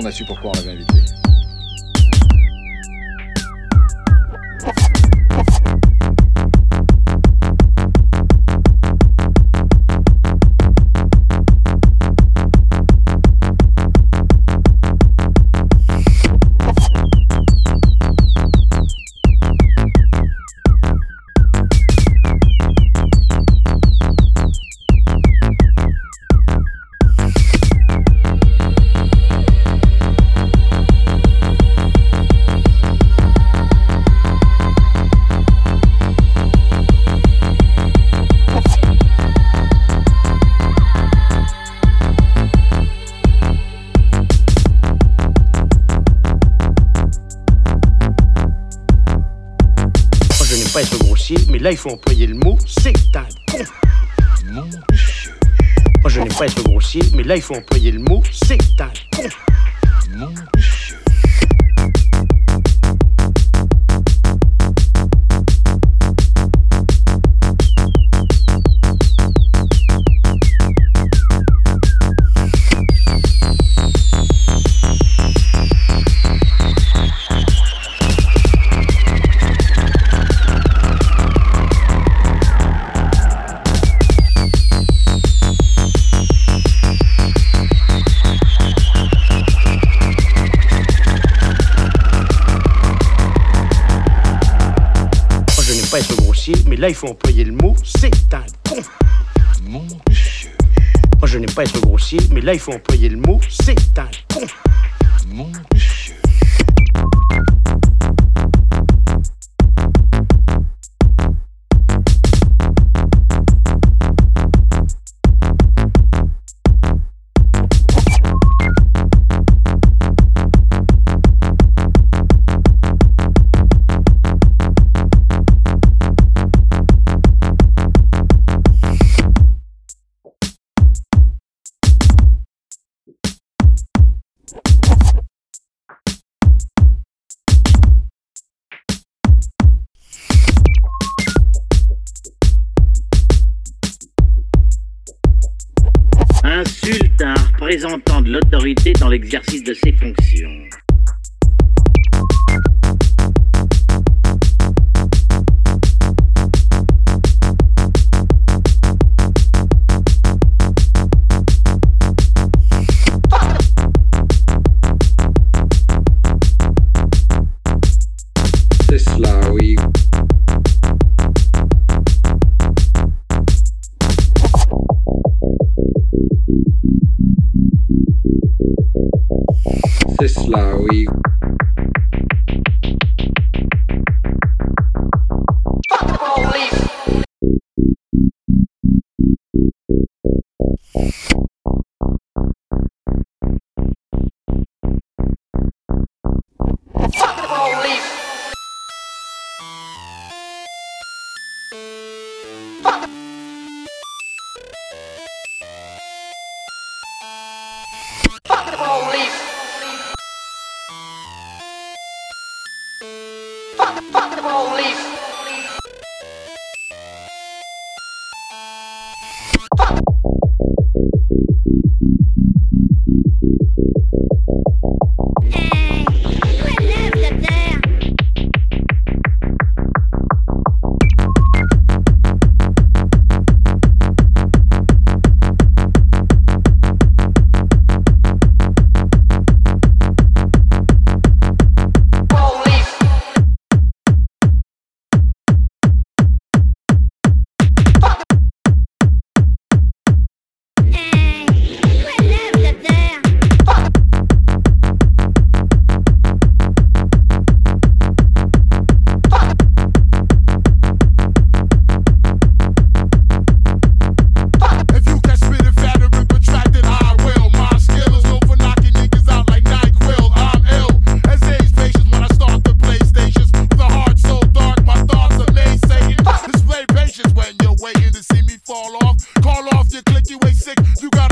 Con n'a su pourquoi on l'avait invité. Je n'aime pas être grossier, mais là, il faut employer le mot c'est un con. Moi, je n'aime pas être grossier, mais là, il faut employer le mot c'est un con. Pas être grossier, mais là, il faut employer le mot c'est un con. Mon Dieu, Moi, je n'aime pas être grossier, mais là, il faut employer le mot c'est un con. mon Dieu. Représentant de l'autorité dans l'exercice de ses fonctions. you click, you ain't sick. You got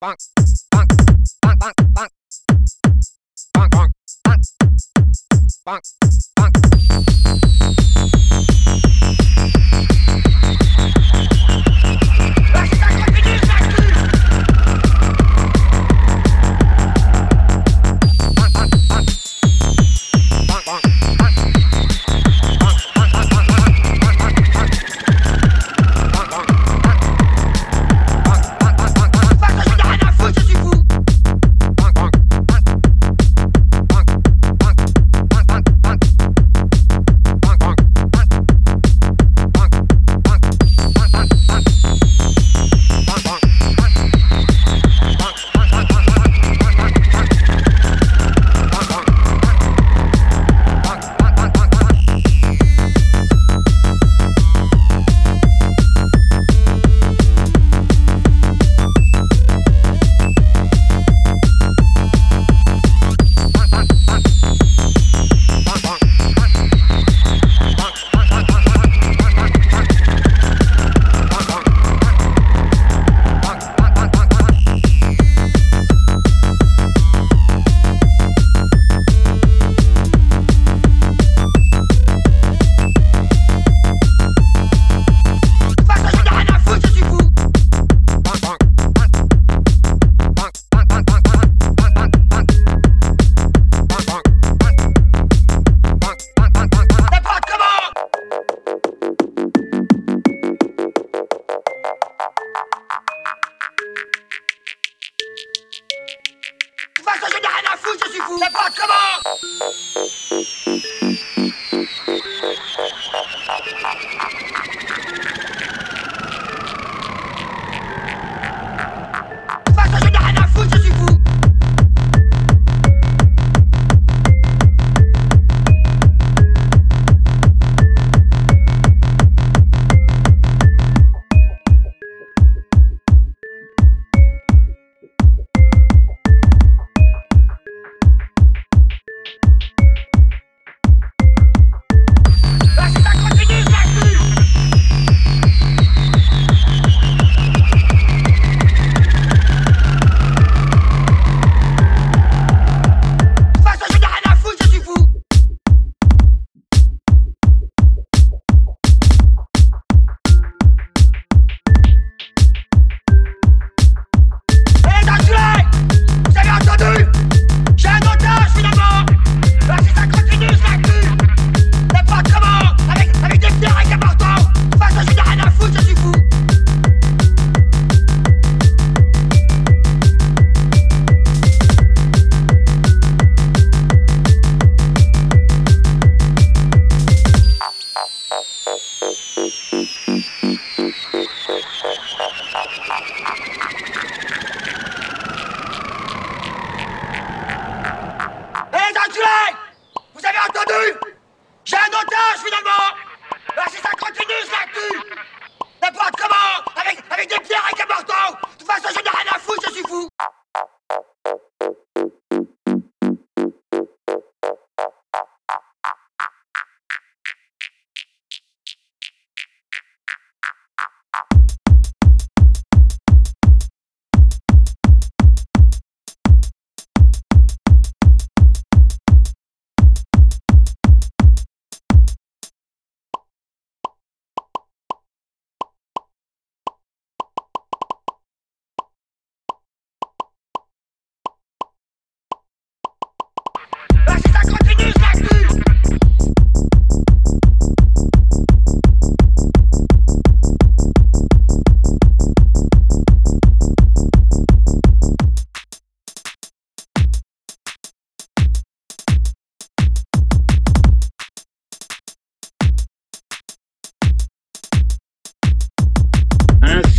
Là,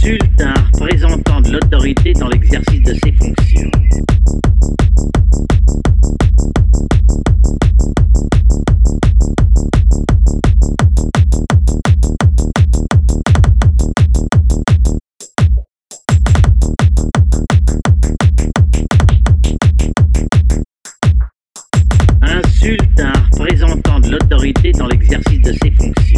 Insultard présentant de l'autorité dans l'exercice de ses fonctions. Insultard présentant de l'autorité dans l'exercice de ses fonctions.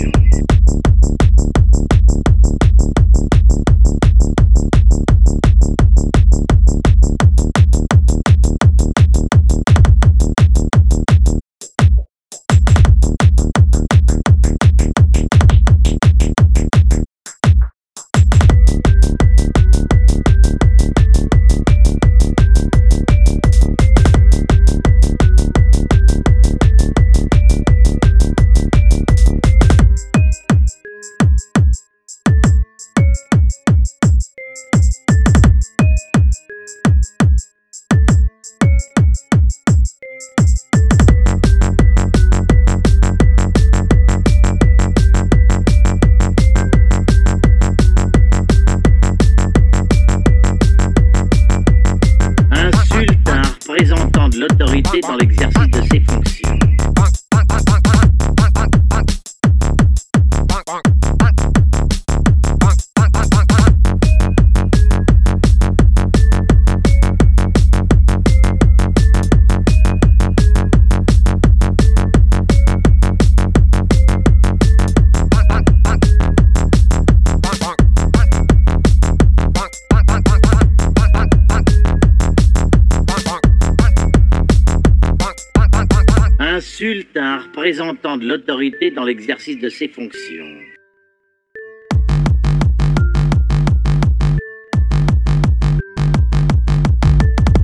Insultard présentant de l'autorité dans l'exercice de ses fonctions.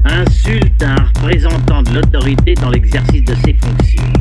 Insultard présentant de l'autorité dans l'exercice de ses fonctions.